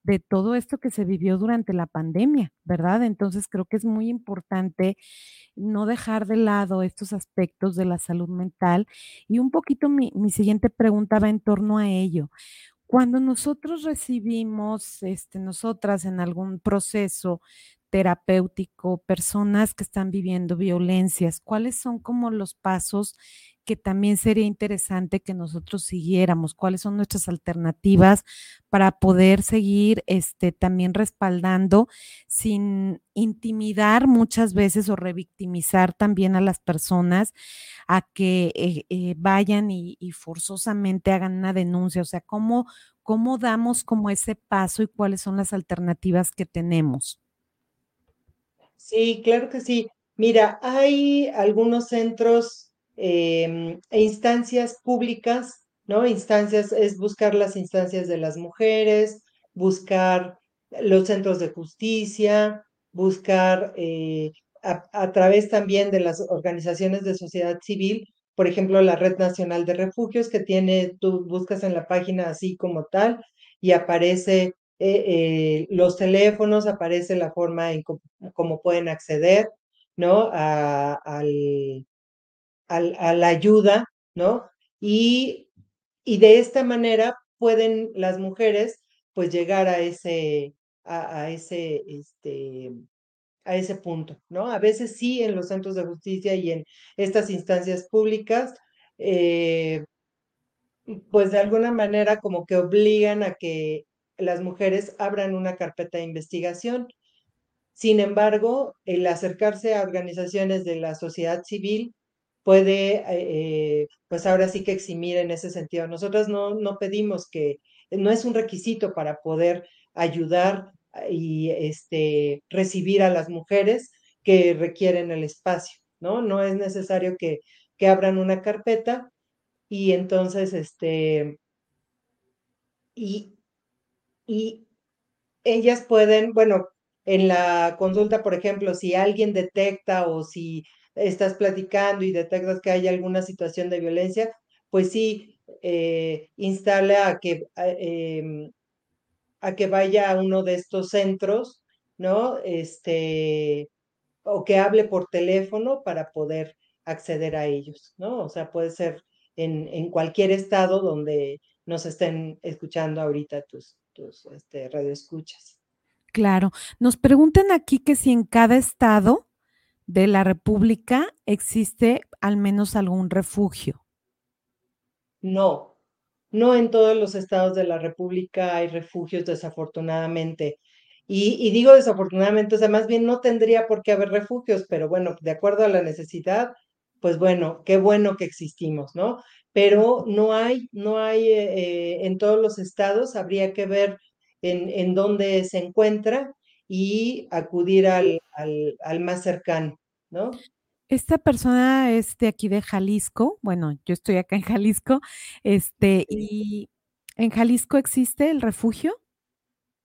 de todo esto que se vivió durante la pandemia, ¿verdad? Entonces creo que es muy importante no dejar de lado estos aspectos de la salud mental. Y un poquito mi, siguiente pregunta va en torno a ello. Cuando nosotros recibimos, este, nosotras en algún proceso terapéutico, personas que están viviendo violencias, ¿cuáles son como los pasos que también sería interesante que nosotros siguiéramos, cuáles son nuestras alternativas para poder seguir este, también respaldando sin intimidar muchas veces o revictimizar también a las personas a que eh, eh, vayan y, forzosamente hagan una denuncia, o sea, ¿cómo, cómo damos como ese paso y cuáles son las alternativas que tenemos. Sí, claro que sí. Mira, hay algunos centros Em, e instancias públicas, ¿no? Instancias es buscar las instancias de las mujeres, buscar los centros de justicia, buscar eh, a, través también de las organizaciones de sociedad civil, por ejemplo, la Red Nacional de Refugios, que tiene, tú buscas en la página así como tal, y aparece eh, eh, los teléfonos, aparece la forma en cómo pueden acceder, ¿no? al, a, la ayuda, ¿no? Y, y, de esta manera pueden las mujeres pues llegar a ese, a, ese, este, a ese punto, ¿no? A veces sí en los centros de justicia y en estas instancias públicas, eh, pues de alguna manera como que obligan a que las mujeres abran una carpeta de investigación. Sin embargo, el acercarse a organizaciones de la sociedad civil puede, eh, pues ahora sí que eximir en ese sentido. Nosotros no, no pedimos que, no es un requisito para poder ayudar y este, recibir a las mujeres que requieren el espacio, ¿no? No es necesario que, que abran una carpeta y entonces, este, y, y ellas pueden, bueno, en la consulta, por ejemplo, si alguien detecta o si estás platicando y detectas que hay alguna situación de violencia, pues sí, eh, instala a que, em, a que vaya a uno de estos centros, ¿no? Este, o que hable por teléfono para poder acceder a ellos, ¿no? O sea, puede ser en, en cualquier estado donde nos estén escuchando ahorita tus, tus este, radioescuchas. Claro. Nos preguntan aquí que si en cada estado de la República existe al menos algún refugio. No, no en todos los estados de la República hay refugios, desafortunadamente. Y, y, digo desafortunadamente, o sea, más bien no tendría por qué haber refugios, pero bueno, de acuerdo a la necesidad, pues bueno, qué bueno que existimos, ¿no? Pero no hay, no hay eh, en todos los estados, habría que ver en, en dónde se encuentra y acudir al, al, al más cercano, ¿no? Esta persona es de aquí de Jalisco, bueno, yo estoy acá en Jalisco, este, y ¿en Jalisco existe el refugio?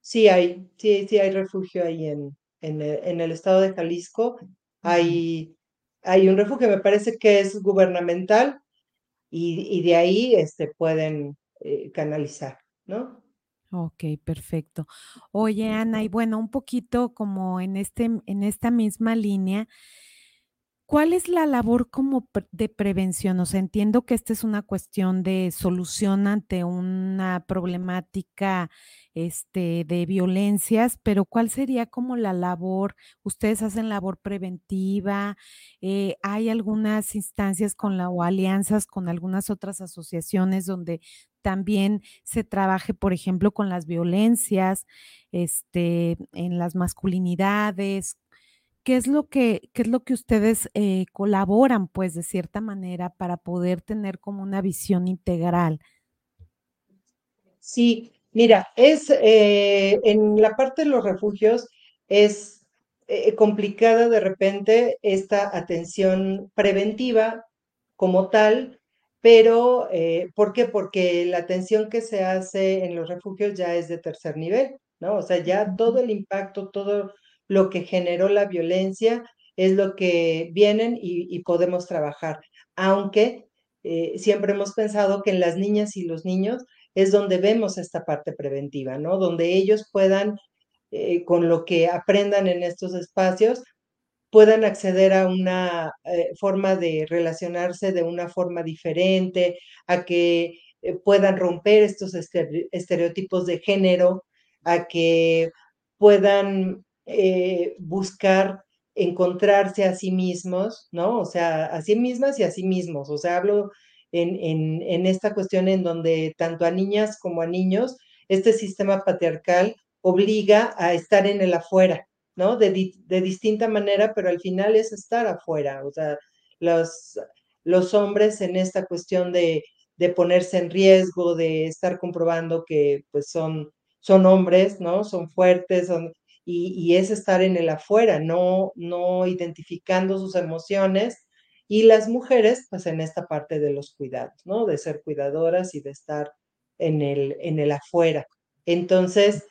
Sí hay, sí, sí hay refugio ahí en, en el, en el estado de Jalisco. Hay, hay un refugio, me parece que es gubernamental y, de ahí este, pueden eh, canalizar, ¿no? Ok, perfecto. Oye, Ana, y bueno, un poquito como en este, en esta misma línea, ¿Cuál es la labor como de prevención? O sea, entiendo que esta es una cuestión de solución ante una problemática este, de violencias, pero ¿cuál sería como la labor? ¿Ustedes hacen labor preventiva? Eh, ¿Hay algunas instancias con la o alianzas con algunas otras asociaciones donde también se trabaje, por ejemplo, con las violencias, este, en las masculinidades? ¿Qué es lo que, qué es lo que ustedes eh, colaboran, pues, de cierta manera para poder tener como una visión integral? Sí, mira, es eh, en la parte de los refugios es eh, complicada de repente esta atención preventiva como tal, pero eh, ¿por qué? Porque la atención que se hace en los refugios ya es de tercer nivel, ¿no? O sea, ya todo el impacto, todo lo que generó la violencia es lo que vienen y, podemos trabajar. Aunque eh, siempre hemos pensado que en las niñas y los niños es donde vemos esta parte preventiva, ¿no? Donde ellos puedan, eh, con lo que aprendan en estos espacios, puedan acceder a una eh, forma de relacionarse de una forma diferente, a que puedan romper estos estereotipos de género, a que puedan eh, buscar encontrarse a sí mismos, ¿no? O sea, a sí mismas y a sí mismos. O sea, hablo en, en, esta cuestión en donde tanto a niñas como a niños, este sistema patriarcal obliga a estar en el afuera, ¿no? De, de, distinta manera, pero al final es estar afuera, o sea, los, los hombres en esta cuestión de, de, ponerse en riesgo, de estar comprobando que pues son, son hombres, ¿no? Son fuertes, son, y, es estar en el afuera, no, no identificando sus emociones. Y las mujeres, pues en esta parte de los cuidados, ¿no? De ser cuidadoras y de estar en el, en el afuera. Entonces,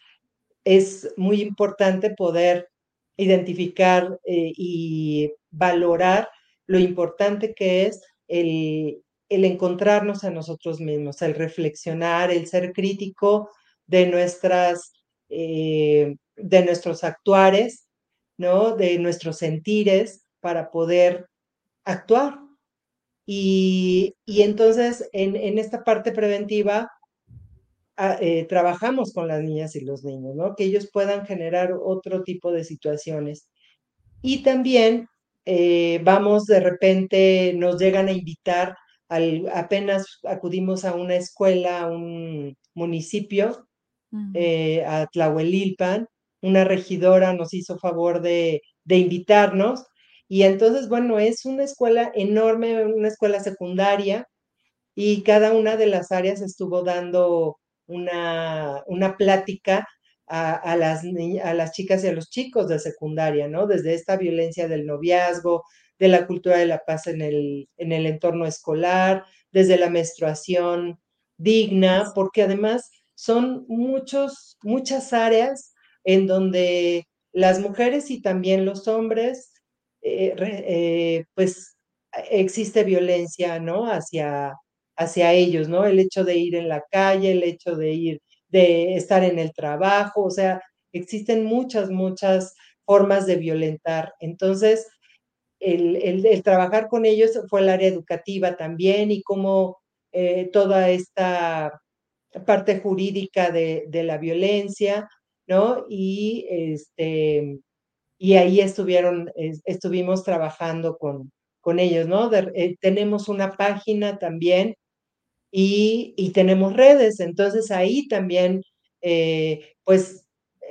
es muy importante poder identificar eh, y valorar lo importante que es el, el, encontrarnos a nosotros mismos, el reflexionar, el ser crítico de nuestras eh, de nuestros actuares, ¿no? De nuestros sentires para poder actuar. Y, y entonces en, en, esta parte preventiva a, eh, trabajamos con las niñas y los niños, ¿no? Que ellos puedan generar otro tipo de situaciones. Y también eh, vamos de repente, nos llegan a invitar, al, apenas acudimos a una escuela, a un municipio, uh -huh. eh, a Tlahuelilpan, una regidora nos hizo favor de, de, invitarnos. Y entonces, bueno, es una escuela enorme, una escuela secundaria, y cada una de las áreas estuvo dando una, una plática a, las, a las chicas y a los chicos de secundaria, ¿no? Desde esta violencia del noviazgo, de la cultura de la paz en el, en el entorno escolar, desde la menstruación digna, porque además son muchos, muchas áreas en donde las mujeres y también los hombres, eh, eh, pues existe violencia, ¿no? Hacia, hacia ellos, ¿no? El hecho de ir en la calle, el hecho de ir de estar en el trabajo, o sea, existen muchas, muchas formas de violentar. Entonces, el, trabajar con ellos fue el área educativa también y cómo eh, toda esta parte jurídica de, la violencia, ¿no? Y, este, y ahí estuvieron, estuvimos trabajando con, con ellos, ¿no? Eh, tenemos una página también y, y, tenemos redes, entonces ahí también, eh, pues,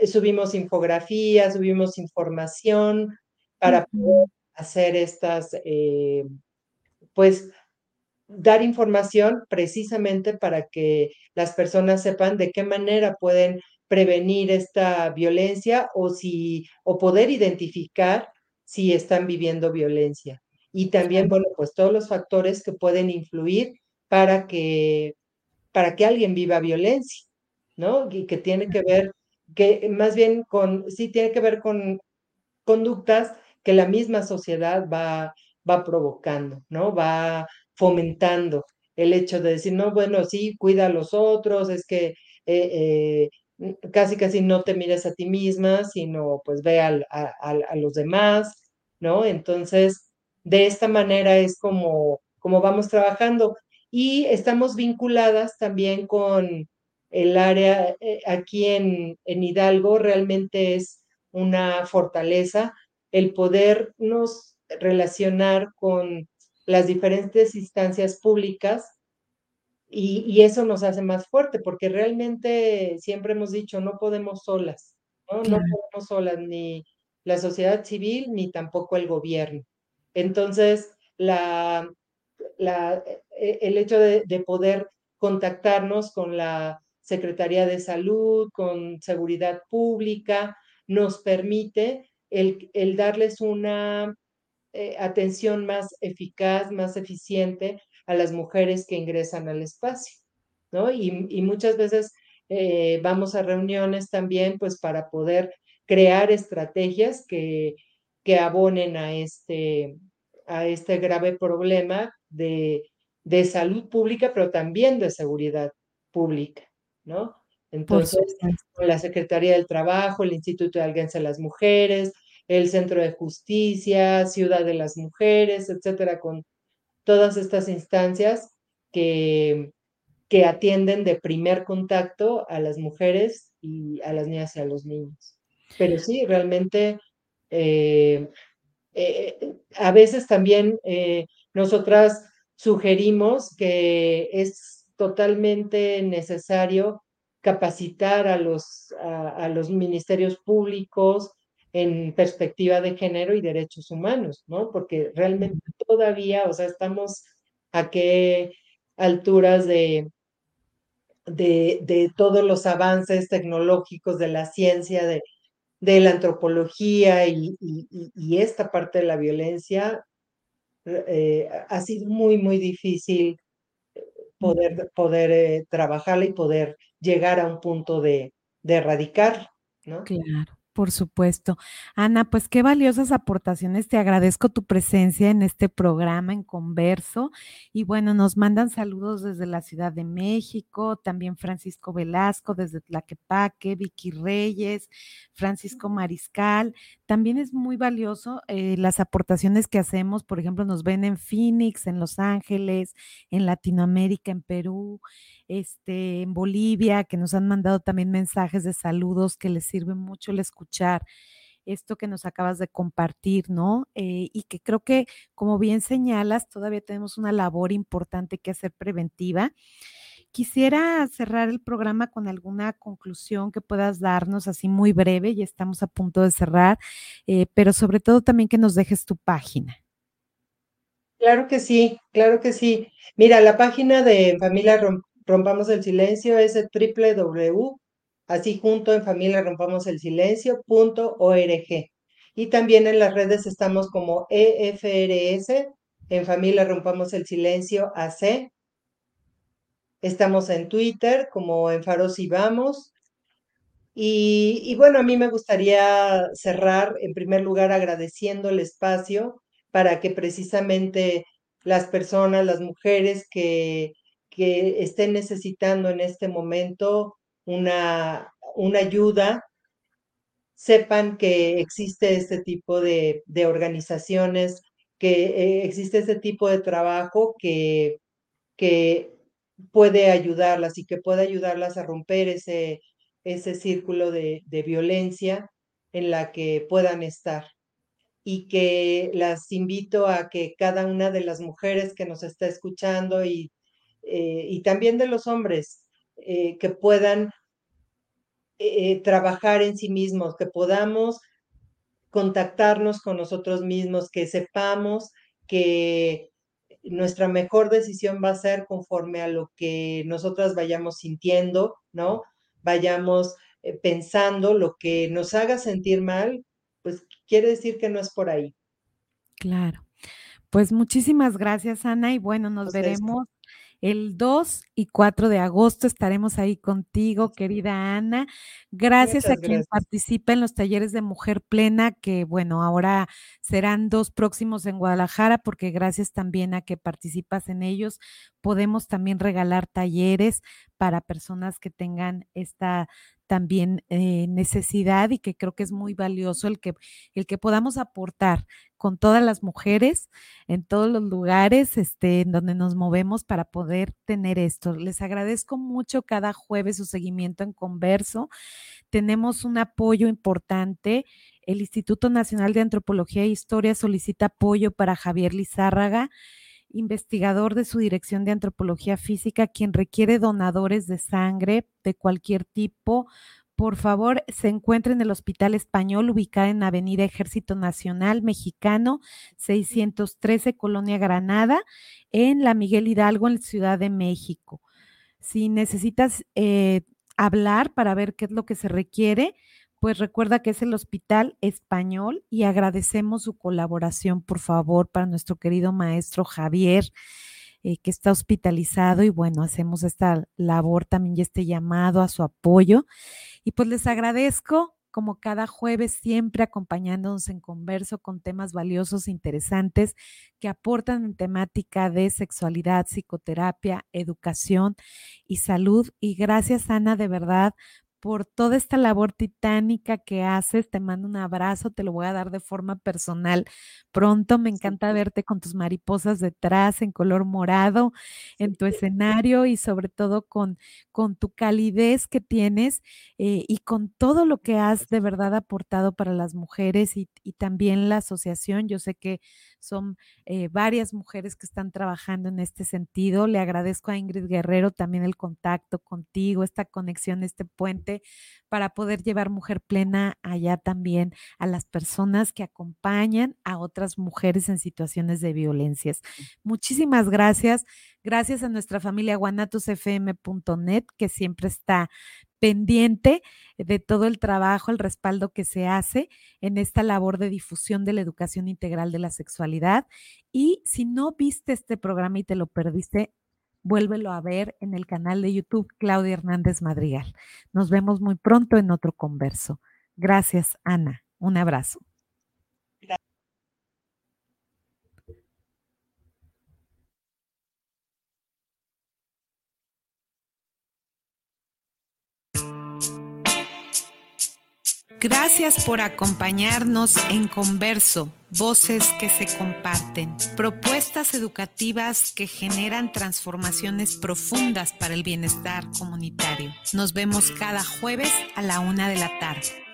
subimos infografías, subimos información para poder hacer estas, eh, pues, dar información precisamente para que las personas sepan de qué manera pueden prevenir esta violencia o si o poder identificar si están viviendo violencia. Y también, bueno, pues todos los factores que pueden influir para que para que alguien viva violencia, ¿no? Y que tiene que ver que más bien con sí tiene que ver con conductas que la misma sociedad va, va provocando, ¿no? Va fomentando el hecho de decir, no, bueno, sí, cuida a los otros, es que eh, eh, casi casi no te mires a ti misma, sino pues ve a, a, los demás, ¿no? Entonces, de esta manera es como, como vamos trabajando. Y estamos vinculadas también con el área eh, aquí en, en Hidalgo, realmente es una fortaleza el podernos relacionar con las diferentes instancias públicas y, eso nos hace más fuerte porque realmente siempre hemos dicho no podemos solas, ¿no? no podemos solas ni la sociedad civil ni tampoco el gobierno. Entonces, la, la, e, el hecho de, de poder contactarnos con la Secretaría de Salud, con Seguridad Pública, nos permite el, darles una eh, atención más eficaz, más eficiente a las mujeres que ingresan al espacio, ¿no? Y, muchas veces eh, vamos a reuniones también, pues, para poder crear estrategias que, que abonen a este, a este grave problema de, de salud pública, pero también de seguridad pública, ¿no? Entonces, la Secretaría del Trabajo, el Instituto de Alguense de las Mujeres, el Centro de Justicia, Ciudad de las Mujeres, etcétera, con todas estas instancias que, que atienden de primer contacto a las mujeres y a las niñas y a los niños. Pero sí, realmente eh, eh, a veces también eh, nosotras sugerimos que es totalmente necesario capacitar a los, a, los ministerios públicos en perspectiva de género y derechos humanos, ¿no? Porque realmente todavía, o sea, estamos a qué alturas de, de, de todos los avances tecnológicos de la ciencia, de, de la antropología y, y, esta parte de la violencia, eh, ha sido muy, muy difícil poder, poder eh, trabajarla y poder llegar a un punto de, de erradicar, ¿no? Claro. Por supuesto. Ana, pues qué valiosas aportaciones. Te agradezco tu presencia en este programa, en Converso. Y bueno, nos mandan saludos desde la Ciudad de México, también Francisco Velasco desde Tlaquepaque, Vicky Reyes, Francisco Mariscal. También es muy valioso eh, las aportaciones que hacemos. Por ejemplo, nos ven en Phoenix, en Los Ángeles, en Latinoamérica, en Perú este, en Bolivia, que nos han mandado también mensajes de saludos que les sirve mucho el escuchar esto que nos acabas de compartir, ¿no? Eh, y que creo que, como bien señalas, todavía tenemos una labor importante que hacer preventiva. Quisiera cerrar el programa con alguna conclusión que puedas darnos así muy breve, ya estamos a punto de cerrar, eh, pero sobre todo también que nos dejes tu página. Claro que sí, claro que sí. Mira, la página de Familia Rompamos el Silencio es www, así junto en familia rompamos el silencio.org. Y también en las redes estamos como EFRS, en familia rompamos el silencio AC. Estamos en Twitter como en Faros y Vamos. Y bueno, a mí me gustaría cerrar en primer lugar agradeciendo el espacio para que precisamente las personas, las mujeres que que estén necesitando en este momento una, una ayuda, sepan que existe este tipo de, organizaciones, que eh, existe este tipo de trabajo que, que puede ayudarlas y que puede ayudarlas a romper ese, ese círculo de, de violencia en la que puedan estar. Y que las invito a que cada una de las mujeres que nos está escuchando y, eh, y también de los hombres eh, que puedan eh, trabajar en sí mismos, que podamos contactarnos con nosotros mismos, que sepamos que nuestra mejor decisión va a ser conforme a lo que nosotras vayamos sintiendo, ¿no? Vayamos pensando lo que nos haga sentir mal, pues quiere decir que no es por ahí. Claro. Pues muchísimas gracias, Ana, y bueno, nos veremos el 2 y 4 de agosto estaremos ahí contigo, querida Ana. Gracias a quien participa en los talleres de Mujer Plena, que bueno, ahora serán dos próximos en Guadalajara, porque gracias también a que participas en ellos, podemos también regalar talleres para personas que tengan esta también eh, necesidad y que creo que es muy valioso el que, el que podamos aportar con todas las mujeres en todos los lugares este, en donde nos movemos para poder tener esto. Les agradezco mucho cada jueves su seguimiento en Converso. Tenemos un apoyo importante. El Instituto Nacional de Antropología e Historia solicita apoyo para Javier Lizárraga investigador de su Dirección de Antropología Física, quien requiere donadores de sangre de cualquier tipo. Por favor, se encuentra en el Hospital Español, ubicado en Avenida Ejército Nacional Mexicano, 613, Colonia Granada, en la Miguel Hidalgo, en Ciudad de México. Si necesitas eh, hablar para ver qué es lo que se requiere, pues recuerda que es el Hospital Español y agradecemos su colaboración, por favor, para nuestro querido maestro Javier, eh, que está hospitalizado y bueno, hacemos esta labor también y este llamado a su apoyo. Y pues les agradezco como cada jueves, siempre acompañándonos en converso con temas valiosos, e interesantes, que aportan en temática de sexualidad, psicoterapia, educación y salud. Y gracias, Ana, de verdad, por toda esta labor titánica que haces. Te mando un abrazo, te lo voy a dar de forma personal pronto. Me encanta verte con tus mariposas detrás en color morado en tu escenario y sobre todo con, con tu calidez que tienes eh, y con todo lo que has de verdad aportado para las mujeres y, y también la asociación. Yo sé que son eh, varias mujeres que están trabajando en este sentido. Le agradezco a Ingrid Guerrero también el contacto contigo, esta conexión, este puente para poder llevar mujer plena allá también a las personas que acompañan a otras mujeres en situaciones de violencias. Muchísimas gracias. Gracias a nuestra familia guanatosfm.net que siempre está pendiente de todo el trabajo, el respaldo que se hace en esta labor de difusión de la educación integral de la sexualidad. Y si no viste este programa y te lo perdiste, vuélvelo a ver en el canal de YouTube Claudia Hernández Madrigal. Nos vemos muy pronto en otro converso. Gracias, Ana. Un abrazo. Gracias por acompañarnos en Converso, voces que se comparten, propuestas educativas que generan transformaciones profundas para el bienestar comunitario. Nos vemos cada jueves a la una de la tarde.